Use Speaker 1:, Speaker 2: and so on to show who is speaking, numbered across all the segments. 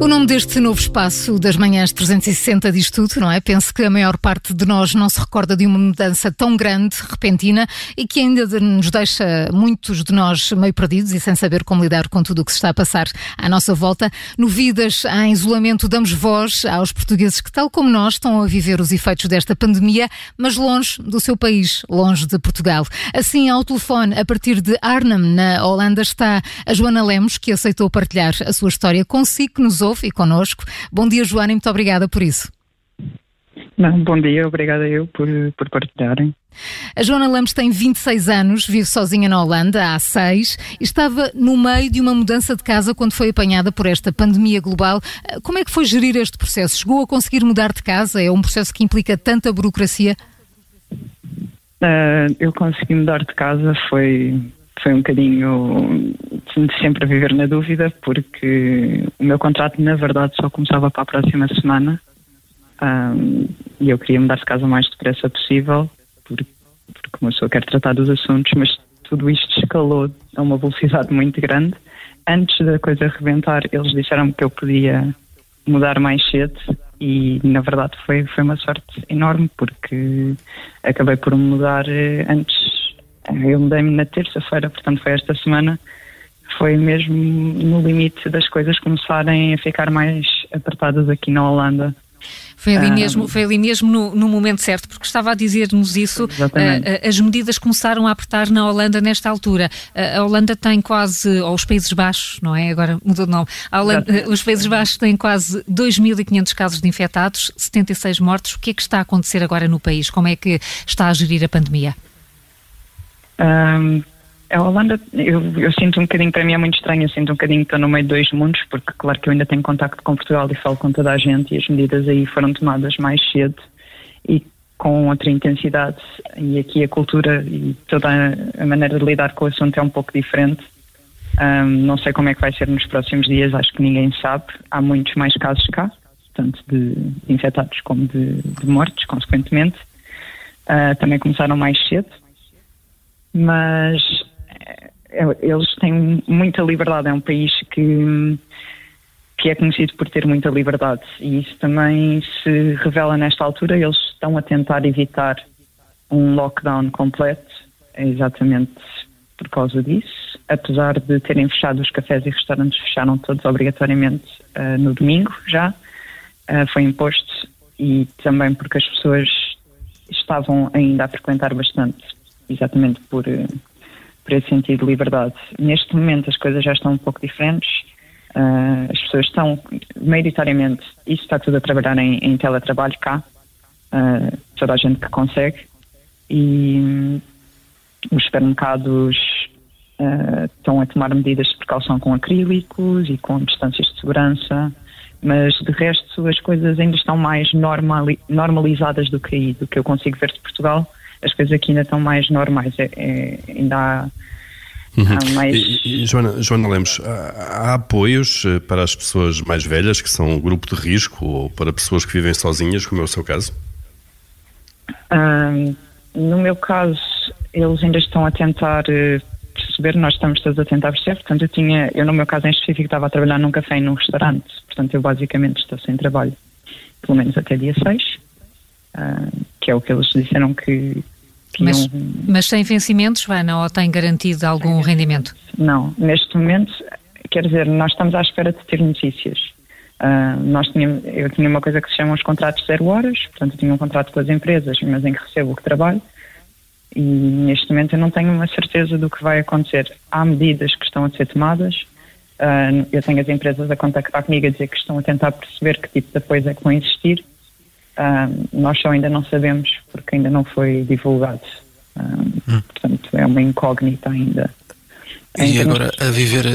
Speaker 1: O nome deste novo espaço das manhãs 360 diz tudo, não é? Penso que a maior parte de nós não se recorda de uma mudança tão grande, repentina e que ainda nos deixa muitos de nós meio perdidos e sem saber como lidar com tudo o que se está a passar à nossa volta. No Vidas em Isolamento, damos voz aos portugueses que, tal como nós, estão a viver os efeitos desta pandemia, mas longe do seu país, longe de Portugal. Assim, ao telefone, a partir de Arnhem, na Holanda, está a Joana Lemos, que aceitou partilhar a sua história consigo que nos ouve e connosco. Bom dia, Joana, e muito obrigada por isso.
Speaker 2: Não, bom dia, obrigada eu por, por partilharem.
Speaker 1: A Joana Lemos tem 26 anos, vive sozinha na Holanda há seis e estava no meio de uma mudança de casa quando foi apanhada por esta pandemia global. Como é que foi gerir este processo? Chegou a conseguir mudar de casa? É um processo que implica tanta burocracia?
Speaker 2: Uh, eu consegui mudar de casa, foi, foi um bocadinho sempre a viver na dúvida, porque o meu contrato, na verdade, só começava para a próxima semana um, e eu queria mudar de casa o mais depressa possível, porque, porque uma pessoa quer tratar dos assuntos, mas tudo isto escalou a uma velocidade muito grande. Antes da coisa rebentar, eles disseram-me que eu podia mudar mais cedo e na verdade foi, foi uma sorte enorme porque acabei por mudar eh, antes eu mudei-me na terça-feira, portanto foi esta semana. Foi mesmo no limite das coisas começarem a ficar mais apertadas aqui na Holanda.
Speaker 1: Foi ali mesmo, foi ali mesmo no, no momento certo, porque estava a dizer-nos isso. Uh, as medidas começaram a apertar na Holanda nesta altura. Uh, a Holanda tem quase, ou os Países Baixos, não é? Agora mudou de nome. Holanda, os Países Baixos têm quase 2.500 casos de infectados, 76 mortos. O que é que está a acontecer agora no país? Como é que está a gerir a pandemia?
Speaker 2: Um, a Holanda, eu, eu, sinto um bocadinho, para mim é muito estranho, eu sinto um bocadinho que estou no meio de dois mundos, porque claro que eu ainda tenho contacto com Portugal e falo com toda a gente e as medidas aí foram tomadas mais cedo e com outra intensidade e aqui a cultura e toda a, maneira de lidar com o assunto é um pouco diferente. Um, não sei como é que vai ser nos próximos dias, acho que ninguém sabe. Há muitos mais casos cá, tanto de infectados como de, de mortes, consequentemente. Uh, também começaram mais cedo mas eh, eles têm muita liberdade. É um país que, que é conhecido por ter muita liberdade e isso também se revela nesta altura. Eles estão a tentar evitar um lockdown completo, exatamente por causa disso. Apesar de terem fechado os cafés e restaurantes, fecharam todos obrigatoriamente uh, no domingo já. Uh, foi imposto e também porque as pessoas estavam ainda a frequentar bastante exatamente por, eh, por esse sentido de liberdade. Neste momento as coisas já estão um pouco diferentes. Uh, as pessoas estão, maioritariamente, isso está tudo a trabalhar em, em teletrabalho cá, uh, toda a gente que consegue, e um, os supermercados uh, estão a tomar medidas de precaução com acrílicos e com distâncias de segurança, mas de resto as coisas ainda estão mais normali normalizadas do que aí, do que eu consigo ver de Portugal as coisas aqui ainda estão mais normais. É, é, ainda há.
Speaker 3: Uhum. Mais... E, e, Joana, Joana Lemos, há, há, apoios eh, para as pessoas mais velhas que são um grupo de risco ou para pessoas que vivem sozinhas, como é o seu caso?
Speaker 2: no meu caso, eles ainda estão a tentar uh, perceber, nós estamos todos a tentar perceber, portanto eu tinha, eu no meu caso em específico estava a trabalhar num café e num restaurante, portanto eu basicamente estou sem trabalho, pelo menos até dia 6, uh, que é o que eles disseram que,
Speaker 1: mas, mas sem vencimentos, Vana, ou tem garantido algum rendimento?
Speaker 2: Não, neste momento, quer dizer, nós estamos à espera de ter notícias. Uh, nós tínhamos, eu tinha uma coisa que se chama os contratos zero horas, portanto eu tinha um contrato com as empresas, mas em que recebo o que trabalho, e neste momento eu não tenho uma certeza do que vai acontecer. Há medidas que estão a ser tomadas, uh, eu tenho as empresas a contactar comigo a dizer que estão a tentar perceber que tipo de apoio é que vão existir, Nós só ainda não sabemos porque ainda não foi divulgado. Hum. Portanto, é uma incógnita ainda.
Speaker 4: E agora a viver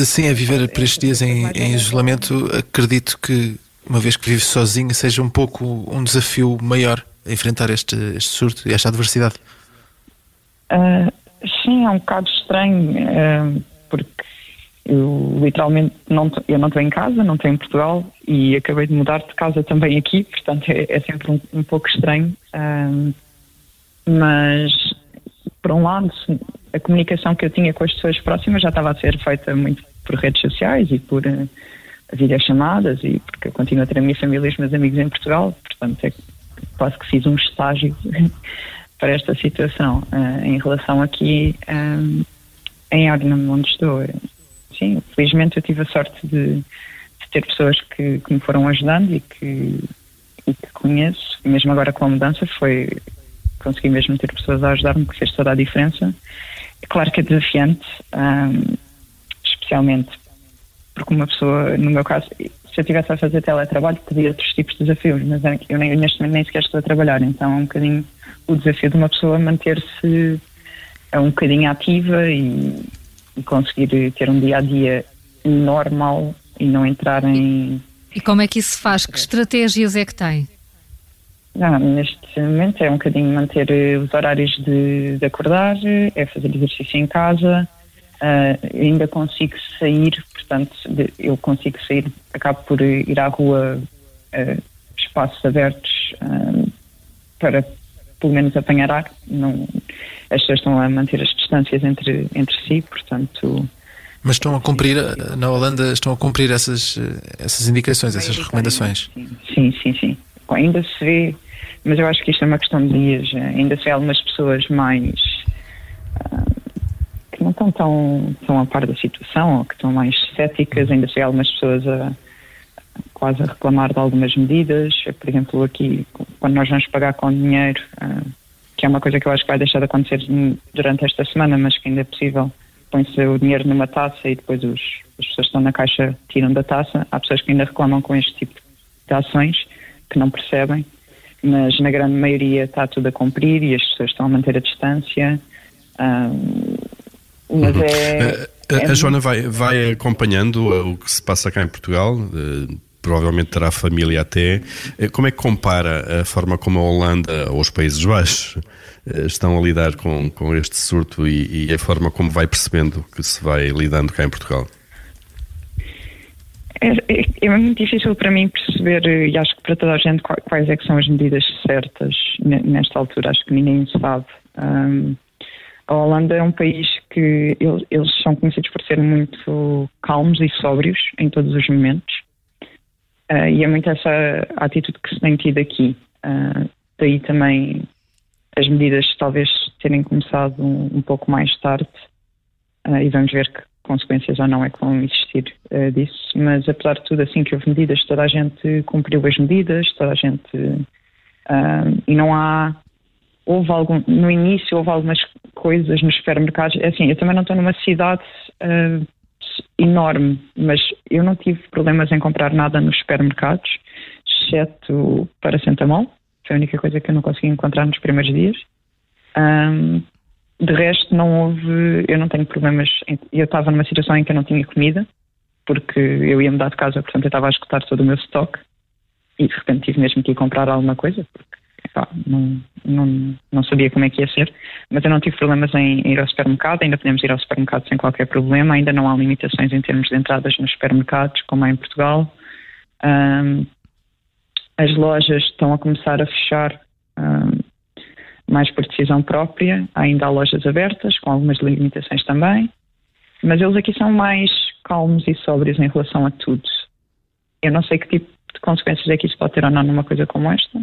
Speaker 4: assim a viver por estes dias em, em, isolamento, acredito que uma vez que vive sozinho seja um pouco um desafio maior enfrentar este, este surto e esta adversidade.
Speaker 2: Uh, sim, é um bocado estranho, uh, porque eu literalmente não, eu não estou em casa, não estou em Portugal e acabei de mudar de casa também aqui, portanto é, é sempre um, um, pouco estranho. Um, mas, por um lado, a comunicação que eu tinha com as pessoas próximas já estava a ser feita muito por redes sociais e por uh, videochamadas e porque eu continuo a ter a minha família e os meus amigos em Portugal, portanto é quase que fiz um estágio para esta situação uh, em relação aqui um, em Arnhem, onde estou. Sim, felizmente eu tive a sorte de, de ter pessoas que, que, me foram ajudando e que, e que conheço, mesmo agora com a mudança, foi consegui mesmo ter pessoas a ajudar-me, que fez toda a diferença. É claro que é desafiante, especialmente porque uma pessoa, no meu caso, se eu estivesse a fazer teletrabalho, teria outros tipos de desafios, mas é eu nem, neste momento nem sequer estou a trabalhar, então é um bocadinho o desafio de uma pessoa manter-se é um bocadinho ativa e, e conseguir ter um dia a dia normal e não entrar em.
Speaker 1: E como é que isso se faz? Que estratégias é que tem?
Speaker 2: Não, neste momento é um bocadinho manter eh, os horários de, de acordar, é fazer exercício em casa, uh, ainda consigo sair, portanto, de, eu consigo sair, acabo por ir à rua, uh, espaços abertos uh, para pelo menos apanhar ar. Não, as pessoas estão a manter as distâncias entre, entre si, portanto.
Speaker 4: Mas estão a cumprir, na Holanda, estão a cumprir essas, essas indicações, essas recomendações?
Speaker 2: Sim, sim, sim. Ainda se vê, mas eu acho que isto é uma questão de dias. Ainda se vê algumas pessoas mais. Que não estão tão, tão a par da situação ou que estão mais céticas, ainda se vê algumas pessoas a quase a reclamar de algumas medidas. Por exemplo, aqui, quando nós vamos pagar com dinheiro, uh, que é uma coisa que eu acho que vai deixar de acontecer durante esta semana, mas que ainda é possível, põe-se o dinheiro numa taça e depois os, as pessoas que estão na caixa tiram da taça. Há pessoas que ainda reclamam com este tipo de ações, que não percebem, mas na grande maioria está tudo a cumprir e as pessoas estão a manter a distância. Uh, mas uhum. é
Speaker 3: a, a Joana vai, vai acompanhando o que se passa cá em Portugal, uh, provavelmente terá família até. Uh, como é que compara a forma como a Holanda ou os Países Baixos uh, estão a lidar com, com este surto e, e, a forma como vai percebendo que se vai lidando cá em Portugal?
Speaker 2: É, é, é, muito difícil para mim perceber, e acho que para toda a gente, quais é que são as medidas certas nesta altura. Acho que ninguém sabe. Um, a Holanda é um país que eles, eles, são conhecidos por ser muito calmos e sóbrios em todos os momentos. Uh, e é muito essa atitude que se tem tido aqui. Uh, daí também as medidas talvez terem começado um, um pouco mais tarde. Uh, e vamos ver que consequências ou não é que vão existir disso. Mas apesar de tudo, assim que houve medidas, toda a gente cumpriu as medidas, toda a gente. e não há houve algum, no início houve algumas coisas nos supermercados. É assim, eu também não estou numa cidade enorme, mas eu não tive problemas em comprar nada nos supermercados, exceto para Mol. Foi a única coisa que eu não consegui encontrar nos primeiros dias. Um, de resto, não houve. Eu não tenho problemas. Em, eu estava numa situação em que eu não tinha comida, porque eu ia mudar de casa, portanto eu estava a escutar todo o meu estoque e de repente tive mesmo que ir comprar alguma coisa, porque pá, não, não, não sabia como é que ia ser, mas eu não tive problemas em ir ao supermercado, ainda podemos ir ao supermercado sem qualquer problema, ainda não há limitações em termos de entradas nos supermercados, como há em Portugal. Um, as lojas estão a começar a fechar um, mais por decisão própria, ainda há lojas abertas, com algumas limitações também, mas eles aqui são mais calmos e sóbrios em relação a tudo. Eu não sei que tipo de consequências é que isso pode ter ou não numa coisa como esta,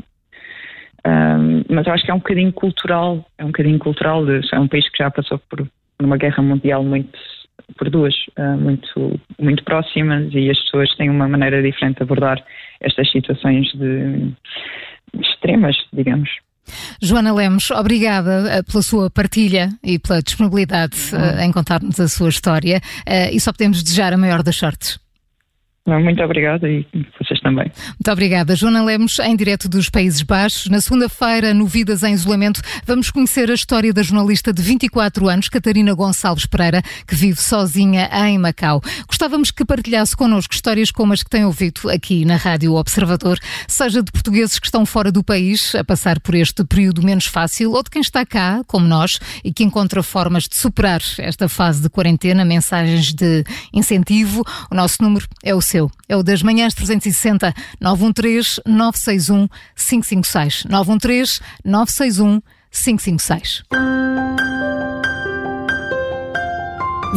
Speaker 2: um, mas eu acho que é um bocadinho cultural, é um bocadinho cultural, de, é um país que já passou por uma guerra mundial muito por duas, uh, muito, muito próximas e as pessoas têm uma maneira diferente de abordar estas situações de, de extremas, digamos.
Speaker 1: Joana Lemos, obrigada uh, pela sua partilha e pela disponibilidade uh, em contar-nos a sua história e só podemos desejar a maior das sortes.
Speaker 2: Muito obrigada e vocês também.
Speaker 1: Muito obrigada. Joana Lemos, em direto dos Países Baixos. Na segunda-feira, no Vidas em Isolamento, vamos conhecer a história da jornalista de 24 anos, Catarina Gonçalves Pereira, que vive sozinha em Macau. Gostávamos que partilhasse connosco histórias como as que tem ouvido aqui na Rádio Observador, seja de portugueses que estão fora do país a passar por este período menos fácil ou de quem está cá, como nós, e que encontra formas de superar esta fase de quarentena, mensagens de incentivo. O nosso número é o seu. É o das manhãs 360 913 961 556. 913 961 556.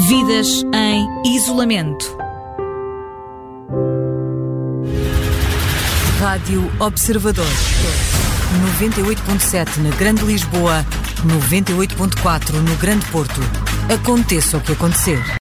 Speaker 5: Vidas em isolamento.
Speaker 6: Rádio Observador. 98.7 na Grande Lisboa, 98.4 no Grande Porto. Aconteça o que acontecer.